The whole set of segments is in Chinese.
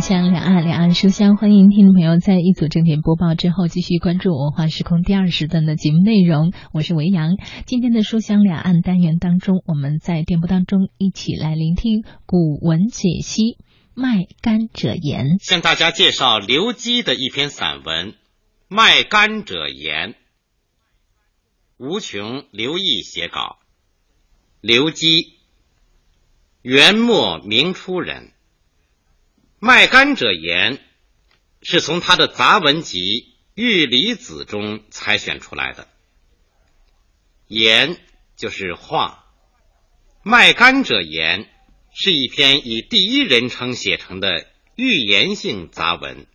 香两岸，两岸书香，欢迎听众朋友在一组正点播报之后，继续关注文化时空第二时段的节目内容。我是维扬。今天的书香两岸单元当中，我们在电波当中一起来聆听古文解析《卖柑者言》，向大家介绍刘基的一篇散文《卖柑者言》。吴琼、刘毅写稿。刘基，元末明初人。《卖柑者言》是从他的杂文集《玉离子》中采选出来的。言就是话，《卖柑者言》是一篇以第一人称写成的寓言性杂文。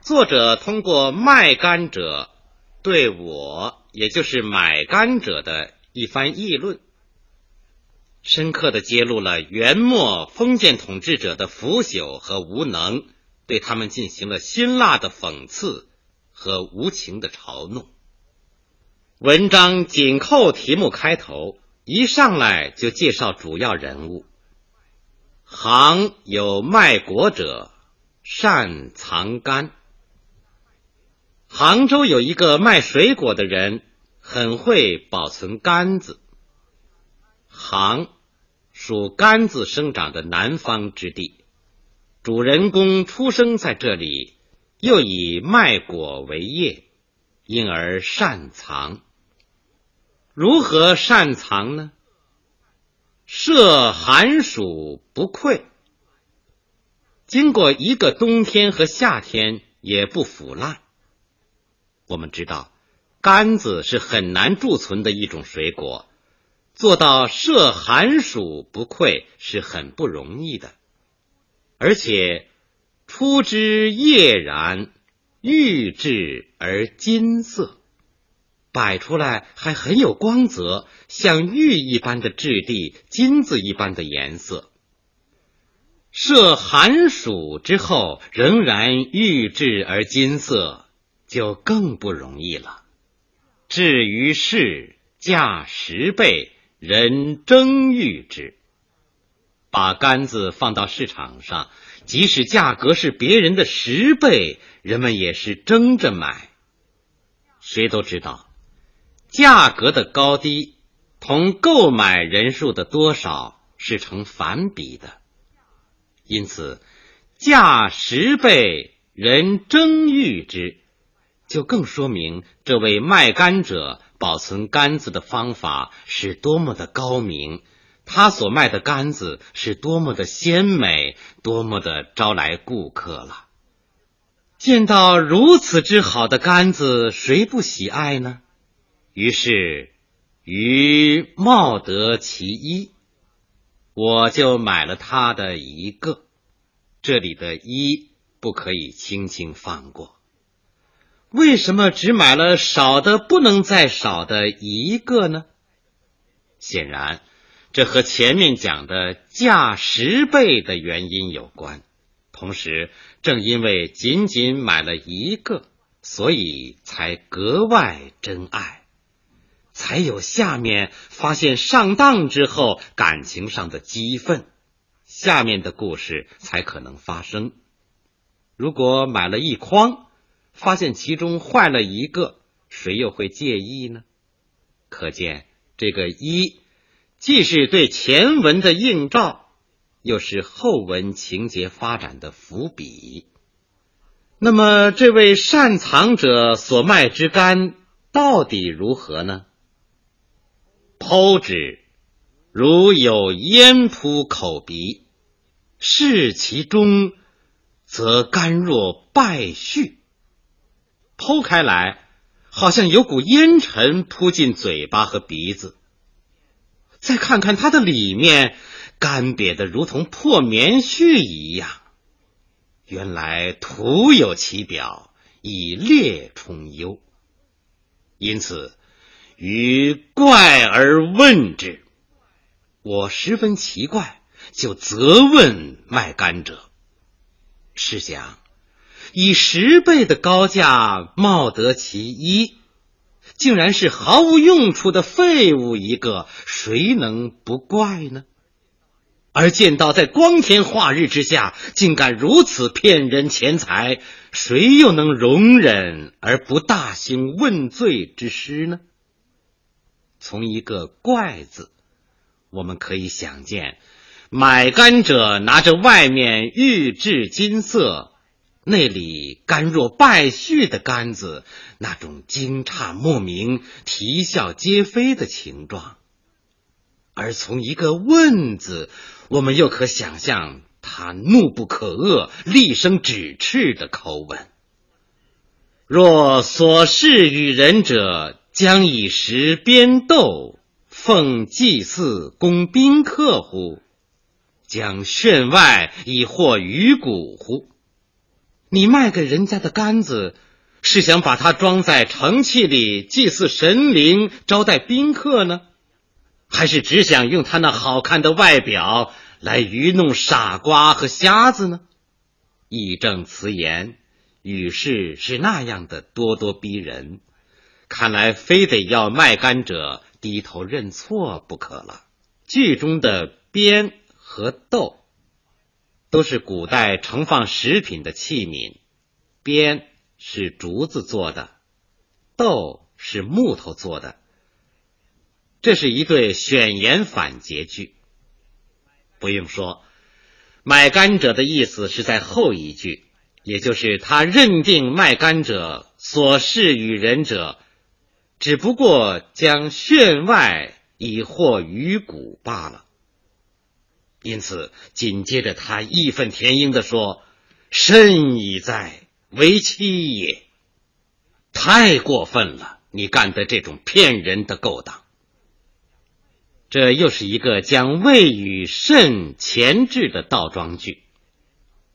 作者通过卖柑者对我，也就是买柑者的一番议论。深刻的揭露了元末封建统治者的腐朽和无能，对他们进行了辛辣的讽刺和无情的嘲弄。文章紧扣题目开头，一上来就介绍主要人物。行有卖果者，善藏柑。杭州有一个卖水果的人，很会保存柑子。杭。属甘子生长的南方之地，主人公出生在这里，又以卖果为业，因而擅藏。如何擅藏呢？设寒暑不溃，经过一个冬天和夏天也不腐烂。我们知道，柑子是很难贮存的一种水果。做到设寒暑不愧是很不容易的，而且出之叶然，玉质而金色，摆出来还很有光泽，像玉一般的质地，金子一般的颜色。设寒暑之后仍然玉质而金色，就更不容易了。至于是价十倍。人争欲之，把杆子放到市场上，即使价格是别人的十倍，人们也是争着买。谁都知道，价格的高低同购买人数的多少是成反比的，因此价十倍，人争欲之，就更说明这位卖杆者。保存杆子的方法是多么的高明，他所卖的杆子是多么的鲜美，多么的招来顾客了。见到如此之好的杆子，谁不喜爱呢？于是，于冒得其一，我就买了他的一个。这里的一不可以轻轻放过。为什么只买了少的不能再少的一个呢？显然，这和前面讲的价十倍的原因有关。同时，正因为仅仅买了一个，所以才格外珍爱，才有下面发现上当之后感情上的激愤，下面的故事才可能发生。如果买了一筐，发现其中坏了一个，谁又会介意呢？可见这个一，既是对前文的映照，又是后文情节发展的伏笔。那么，这位善藏者所卖之肝到底如何呢？剖之，如有烟扑口鼻；视其中，则甘若败絮。剖开来，好像有股烟尘扑进嘴巴和鼻子。再看看它的里面，干瘪的如同破棉絮一样。原来徒有其表，以劣充优。因此，于怪而问之。我十分奇怪，就责问卖柑者。试想。以十倍的高价冒得其一，竟然是毫无用处的废物一个，谁能不怪呢？而见到在光天化日之下，竟敢如此骗人钱财，谁又能容忍而不大兴问罪之师呢？从一个“怪”字，我们可以想见，买干者拿着外面玉质金色。那里干若败絮的杆子，那种惊诧莫名、啼笑皆非的情状；而从一个“问”字，我们又可想象他怒不可遏、厉声指斥的口吻。若所事与人者，将以食鞭斗，奉祭祀供宾客乎？将炫外以获鱼骨乎？你卖给人家的杆子，是想把它装在盛器里祭祀神灵、招待宾客呢，还是只想用它那好看的外表来愚弄傻瓜和瞎子呢？义正辞严，语势是那样的咄咄逼人，看来非得要卖干者低头认错不可了。剧中的鞭和斗。都是古代盛放食品的器皿，鞭是竹子做的，豆是木头做的。这是一对选言反结句。不用说，卖甘者的意思是在后一句，也就是他认定卖甘者所事与人者，只不过将炫外以获鱼骨罢了。因此，紧接着他义愤填膺地说：“甚已在，为妻也！太过分了，你干的这种骗人的勾当。”这又是一个将谓与甚前置的倒装句，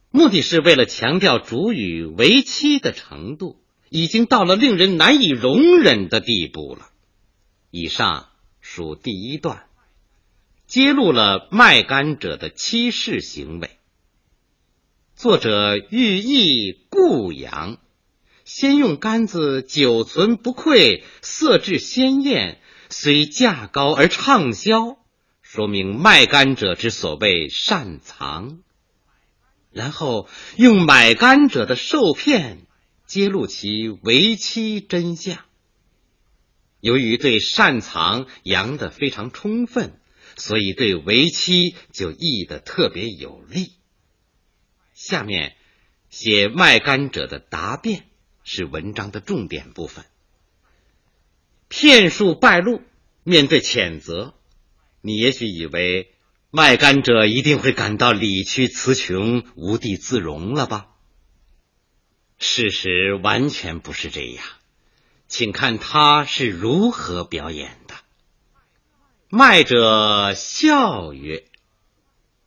目的是为了强调主语为妻的程度已经到了令人难以容忍的地步了。以上属第一段。揭露了卖干者的欺世行为。作者寓意故扬，先用杆子久存不溃，色质鲜艳，虽价高而畅销，说明卖干者之所谓善藏；然后用买干者的受骗，揭露其为妻真相。由于对善藏扬得非常充分。所以对为妻就译得特别有力。下面写卖干者的答辩是文章的重点部分。骗术败露，面对谴责，你也许以为卖干者一定会感到理屈词穷、无地自容了吧？事实完全不是这样，请看他是如何表演。卖者笑曰：“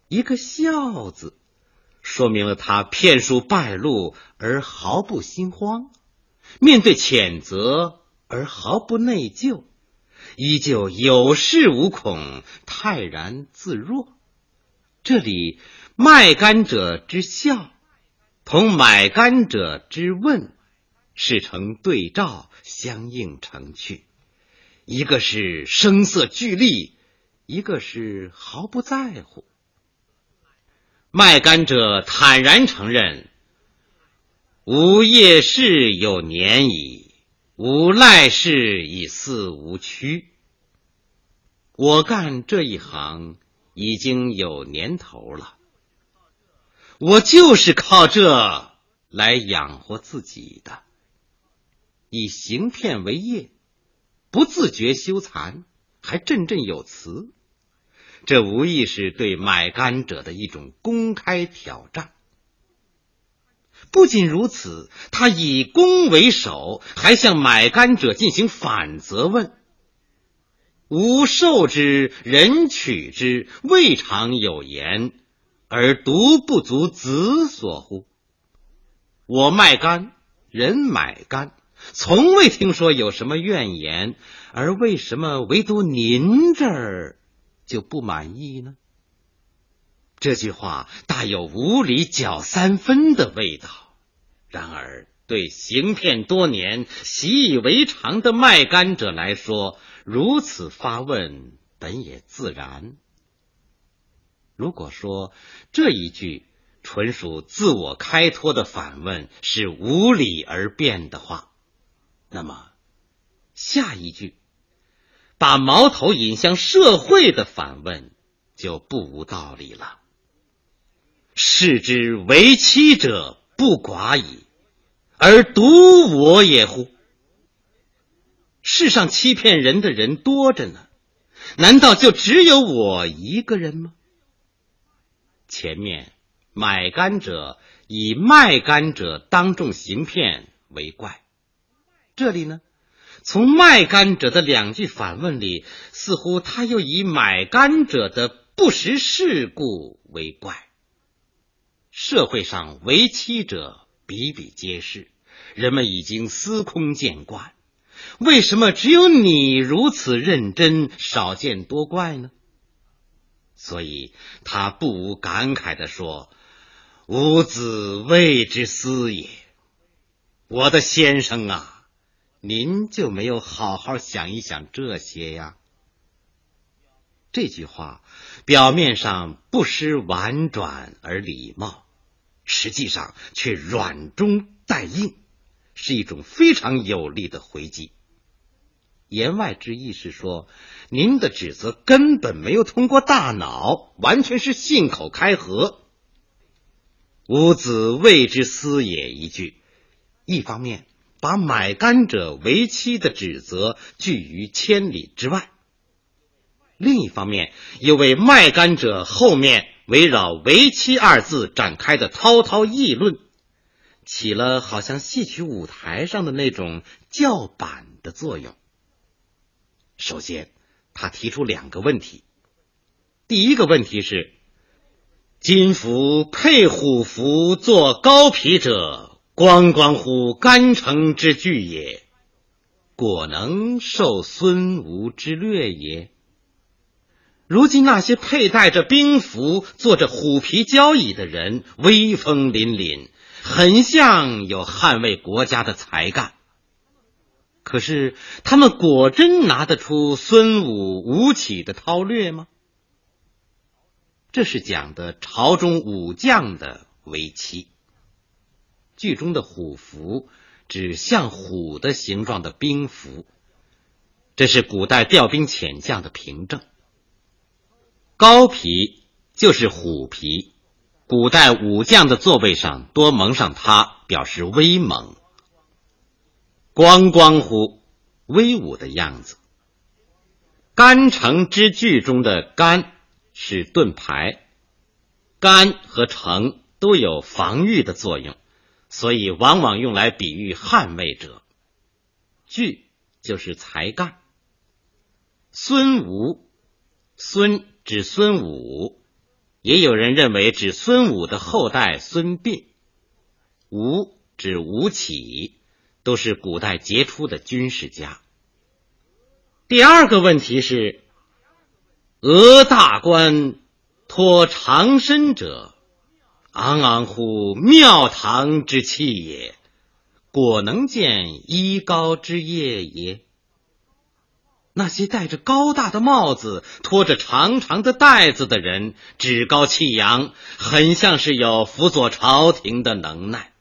一个笑字，说明了他骗术败露而毫不心慌，面对谴责而毫不内疚，依旧有恃无恐，泰然自若。这里卖干者之笑，同买干者之问，是成对照，相映成趣。”一个是声色俱厉，一个是毫不在乎。卖干者坦然承认：“吾业事有年矣，吾赖事已四无屈。我干这一行已经有年头了，我就是靠这来养活自己的，以行骗为业。”不自觉羞惭，还振振有词，这无疑是对买干者的一种公开挑战。不仅如此，他以攻为守，还向买干者进行反责问：“吾受之，人取之，未尝有言，而独不足子所乎？我卖干，人买干。”从未听说有什么怨言，而为什么唯独您这儿就不满意呢？这句话大有无理搅三分的味道。然而，对行骗多年、习以为常的卖干者来说，如此发问本也自然。如果说这一句纯属自我开脱的反问是无理而辩的话，那么下一句把矛头引向社会的反问就不无道理了。视之为妻者不寡矣，而独我也乎？世上欺骗人的人多着呢，难道就只有我一个人吗？前面买甘者以卖甘者当众行骗为怪，这里呢，从卖甘者的两句反问里，似乎他又以买甘者的不识世故为怪。社会上为妻者比比皆是，人们已经司空见惯。为什么只有你如此认真，少见多怪呢？所以他不无感慨地说：“吾子谓之思也。”我的先生啊，您就没有好好想一想这些呀？这句话表面上不失婉转而礼貌，实际上却软中带硬，是一种非常有力的回击。言外之意是说，您的指责根本没有通过大脑，完全是信口开河。吾子谓之思也一句，一方面把买干者为妻的指责拒于千里之外，另一方面又为卖干者后面围绕为妻二字展开的滔滔议论，起了好像戏曲舞台上的那种叫板的作用。首先，他提出两个问题。第一个问题是：金服配虎符做高皮者，光光乎干城之具也？果能受孙吴之略也？如今那些佩戴着兵符、坐着虎皮交椅的人，威风凛凛，很像有捍卫国家的才干。可是，他们果真拿得出孙武、吴起的韬略吗？这是讲的朝中武将的为妻。剧中的虎符指像虎的形状的兵符，这是古代调兵遣将的凭证。高皮就是虎皮，古代武将的座位上多蒙上它，表示威猛。光光乎，威武的样子。干城之句中的干是盾牌，干和城都有防御的作用，所以往往用来比喻捍卫者。句就是才干。孙吴，孙指孙武，也有人认为指孙武的后代孙膑。吴指吴起。都是古代杰出的军事家。第二个问题是：俄大官托长身者，昂昂乎庙堂之气也，果能见衣高之业也？那些戴着高大的帽子、拖着长长的袋子的人，趾高气扬，很像是有辅佐朝廷的能耐。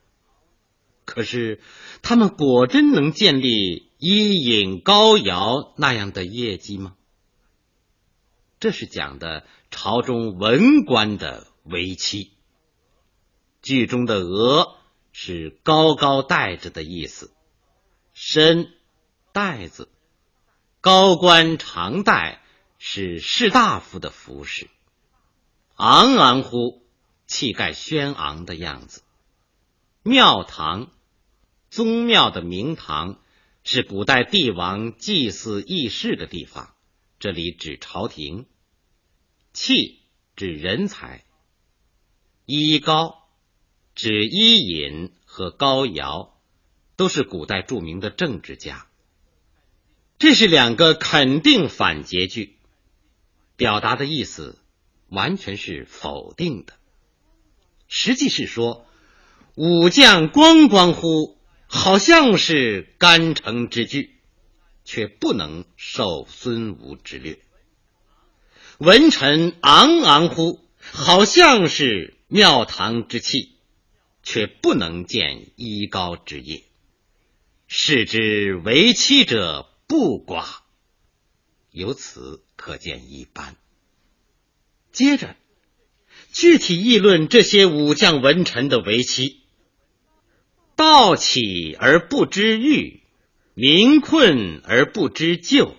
可是。他们果真能建立伊尹、高尧那样的业绩吗？这是讲的朝中文官的为妻。剧中的“额”是高高戴着的意思，“身”带子，高官常带是士大夫的服饰，“昂昂乎”气概轩昂的样子，庙堂。宗庙的明堂是古代帝王祭祀议事的地方，这里指朝廷。器指人才，衣高指伊尹和高尧，都是古代著名的政治家。这是两个肯定反诘句，表达的意思完全是否定的，实际是说武将光光乎。好像是干城之句，却不能受孙吴之略。文臣昂昂乎，好像是庙堂之器，却不能见衣高之业。是之为妻者不寡，由此可见一斑。接着，具体议论这些武将文臣的为妻：道起而不知欲，民困而不知救，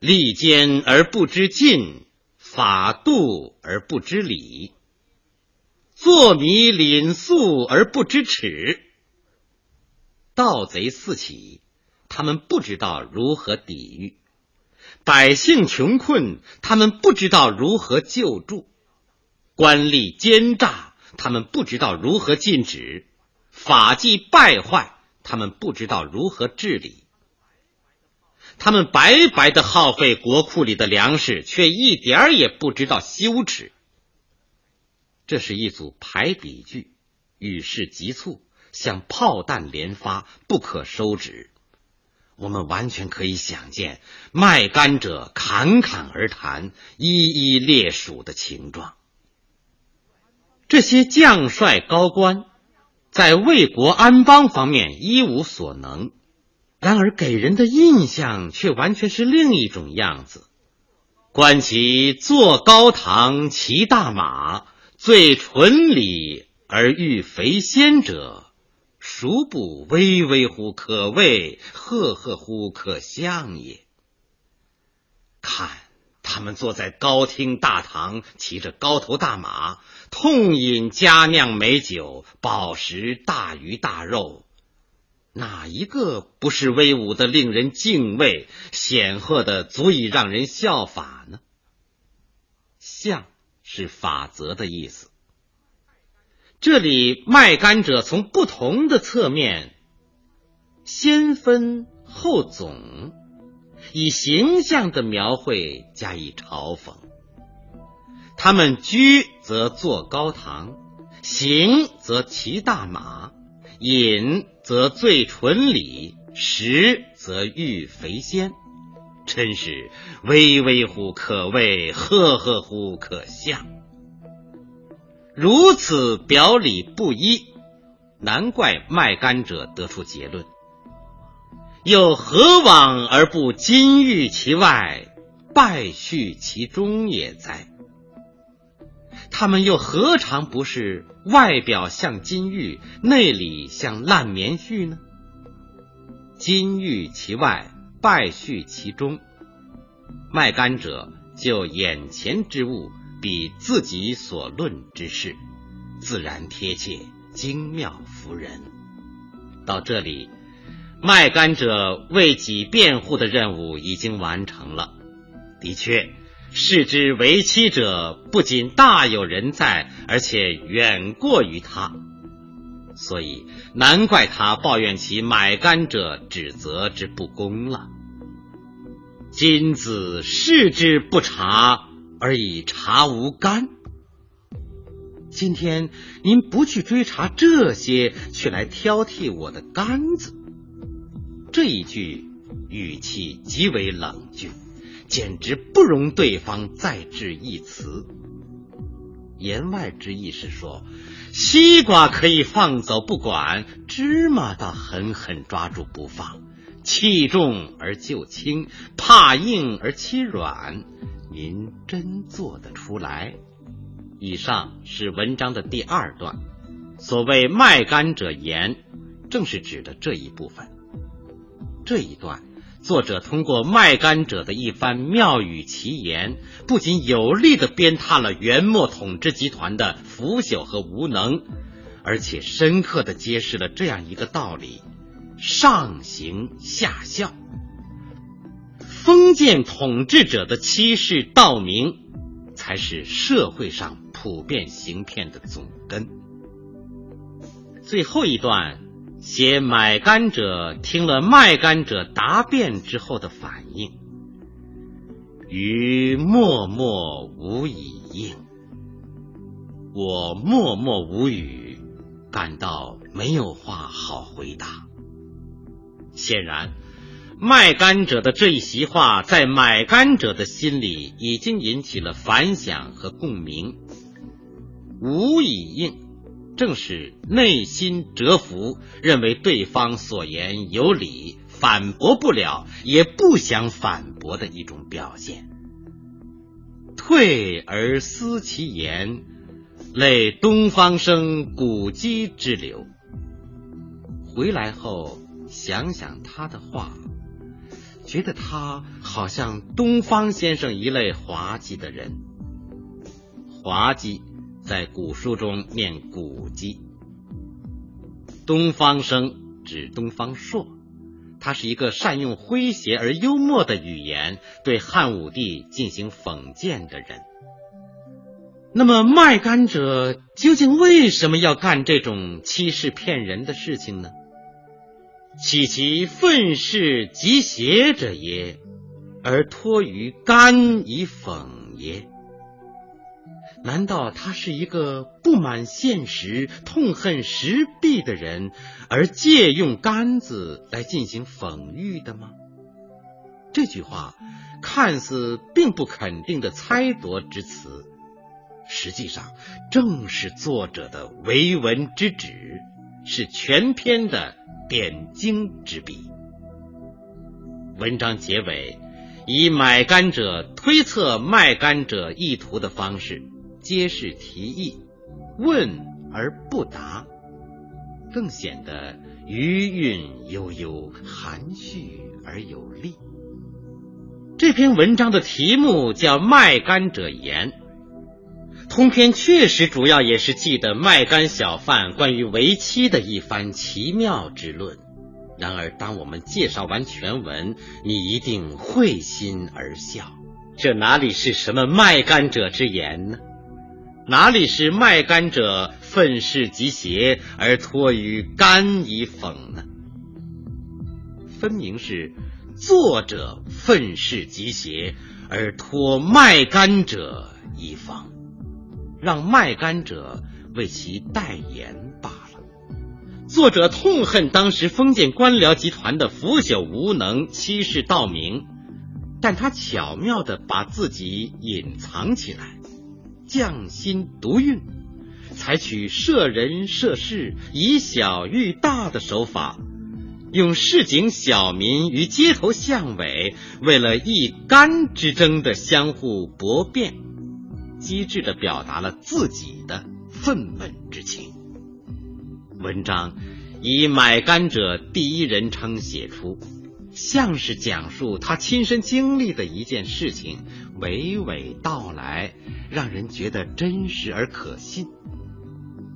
利坚而不知进，法度而不知礼，坐迷凛肃而不知耻。盗贼四起，他们不知道如何抵御；百姓穷困，他们不知道如何救助；官吏奸诈，他们不知道如何禁止；法纪败坏，他们不知道如何治理。他们白白的耗费国库里的粮食，却一点儿也不知道羞耻。这是一组排比句，语势急促。像炮弹连发，不可收止。我们完全可以想见卖干者侃侃而谈、一一列数的情状。这些将帅高官在为国安邦方面一无所能，然而给人的印象却完全是另一种样子。观其坐高堂，骑大马，最纯礼而欲肥仙者。孰不巍巍乎可畏，赫赫乎可象也？看他们坐在高厅大堂，骑着高头大马，痛饮佳酿美酒，饱食大鱼大肉，哪一个不是威武的令人敬畏，显赫的足以让人效法呢？象是法则的意思。这里卖干者从不同的侧面，先分后总，以形象的描绘加以嘲讽。他们居则坐高堂，行则骑大马，饮则醉醇礼，食则欲肥鲜，真是巍巍乎可畏，赫赫乎可象。如此表里不一，难怪卖干者得出结论：又何往而不金玉其外，败絮其中也哉？他们又何尝不是外表像金玉，内里像烂棉絮呢？金玉其外，败絮其中，卖干者就眼前之物。比自己所论之事，自然贴切、精妙服人。到这里，卖干者为己辩护的任务已经完成了。的确，视之为妻者不仅大有人在，而且远过于他，所以难怪他抱怨其买干者指责之不公了。今子视之不察。而以察无干。今天您不去追查这些，却来挑剔我的杆子，这一句语气极为冷峻，简直不容对方再置一词。言外之意是说，西瓜可以放走不管，芝麻倒狠狠抓住不放，器重而就轻，怕硬而欺软。您真做得出来？以上是文章的第二段。所谓卖干者言，正是指的这一部分。这一段，作者通过卖干者的一番妙语奇言，不仅有力的鞭挞了元末统治集团的腐朽和无能，而且深刻的揭示了这样一个道理：上行下效。封建统治者的欺世盗名，才是社会上普遍行骗的总根。最后一段写买干者听了卖干者答辩之后的反应，于默默无以应。我默默无语，感到没有话好回答。显然。卖干者的这一席话，在买干者的心里已经引起了反响和共鸣。无以应。正是内心折服，认为对方所言有理，反驳不了，也不想反驳的一种表现。退而思其言，类东方生古籍之流。回来后想想他的话，觉得他好像东方先生一类滑稽的人，滑稽。在古书中念古籍，东方生指东方朔，他是一个善用诙谐而幽默的语言对汉武帝进行讽谏的人。那么卖干者究竟为什么要干这种欺世骗人的事情呢？岂其愤世嫉邪者也，而托于干以讽也？难道他是一个不满现实、痛恨时弊的人，而借用杆子来进行讽喻的吗？这句话看似并不肯定的猜度之词，实际上正是作者的为文之旨，是全篇的点睛之笔。文章结尾以买干者推测卖干者意图的方式。皆是提议，问而不答，更显得余韵悠悠，含蓄而有力。这篇文章的题目叫《卖干者言》，通篇确实主要也是记得卖干小贩关于为妻的一番奇妙之论。然而，当我们介绍完全文，你一定会心而笑。这哪里是什么卖干者之言呢？哪里是卖干者愤世嫉邪而托于干以讽呢？分明是作者愤世嫉邪而托卖干者以讽，让卖干者为其代言罢了。作者痛恨当时封建官僚集团的腐朽无能、欺世盗名，但他巧妙的把自己隐藏起来。匠心独运，采取设人设事、以小喻大的手法，用市井小民与街头巷尾为了一干之争的相互搏辩，机智的表达了自己的愤懑之情。文章以买干者第一人称写出。像是讲述他亲身经历的一件事情，娓娓道来，让人觉得真实而可信。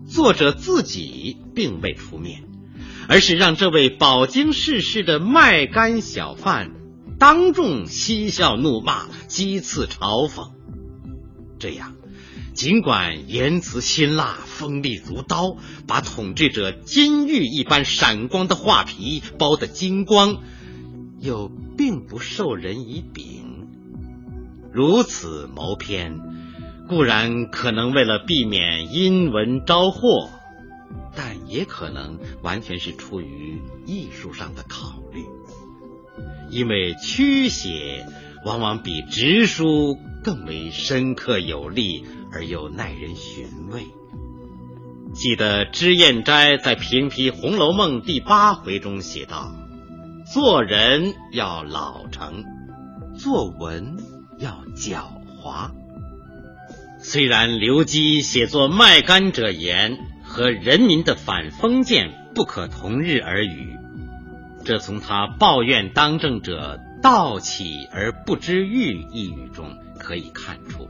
作者自己并未出面，而是让这位饱经世事的卖干小贩当众嬉笑怒骂、讥刺嘲讽。这样，尽管言辞辛辣、锋利如刀，把统治者金玉一般闪光的画皮剥得精光。又并不授人以柄，如此谋篇，固然可能为了避免阴文招祸，但也可能完全是出于艺术上的考虑，因为曲写往往比直书更为深刻有力而又耐人寻味。记得脂砚斋在评批《红楼梦》第八回中写道。做人要老成，作文要狡猾。虽然刘基写作《卖干者言》和人民的反封建不可同日而语，这从他抱怨当政者盗起而不知欲一语中可以看出。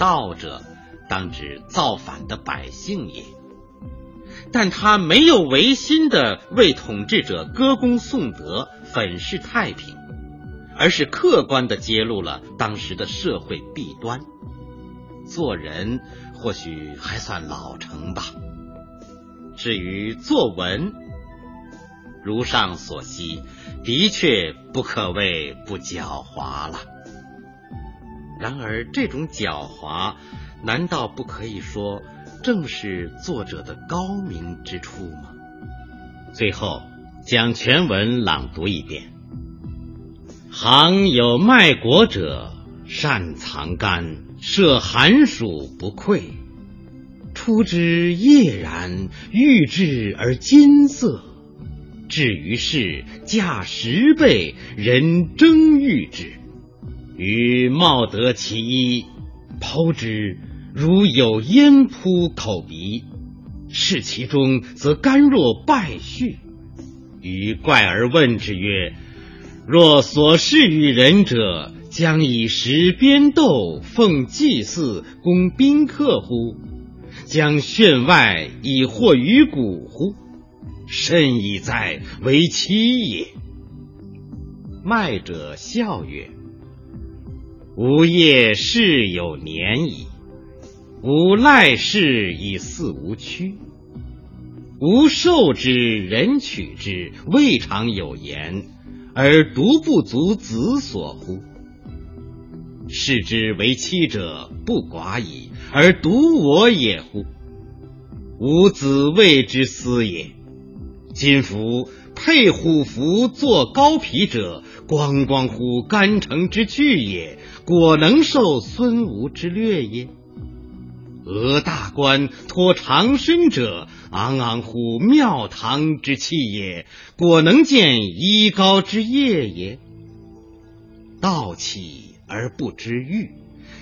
盗者当指造反的百姓也。但他没有违心的为统治者歌功颂德、粉饰太平，而是客观的揭露了当时的社会弊端。做人或许还算老成吧。至于作文，如上所悉，的确不可谓不狡猾了。然而，这种狡猾，难道不可以说？正是作者的高明之处吗？最后将全文朗读一遍。行有卖国者，善藏干，涉寒暑不愧。出之叶然，欲之而金色。至于是价十倍，人争欲之。于茂德其一，剖之，如有烟扑口鼻；视其中，则甘若败絮。于怪而问之曰：“若所示与人者，将以石鞭斗奉祭祀，供宾客乎？将炫外以惑于骨乎？甚矣哉，为妻也！”卖者笑曰：“吾业事有年矣，吾赖事以似无躯。”吾受之，人取之，未尝有言，而独不足子所乎？视之为妻者不寡矣，而独我也乎？吾子谓之私也。今夫佩虎符作高皮者，光光乎干城之去也，果能受孙吴之略耶？俄大官托长身者，昂昂乎庙堂之气也，果能见衣高之业也。道起而不知欲，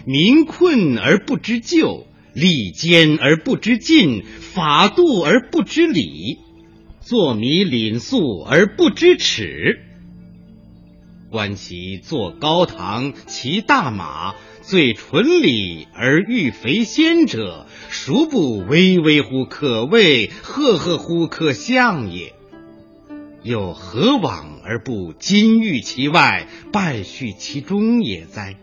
民困而不知救，利坚而不知进，法度而不知礼，坐迷廪粟而不知耻。观其坐高堂，骑大马。最纯礼而欲肥先者，孰不巍巍乎可畏，赫赫乎可象也？又何往而不金玉其外，败絮其中也哉？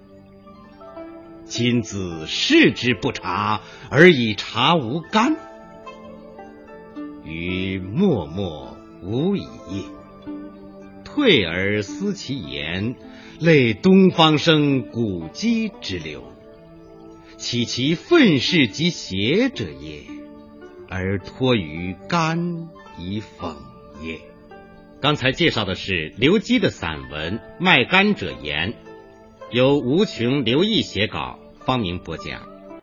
今子视之不察，而以察无干，于默默无已也。退而思其言。类东方生古鸡之流，岂其愤世及邪者也？而托于肝以讽也。刚才介绍的是刘基的散文《卖肝者言》，由吴琼、刘毅写稿，方明播讲。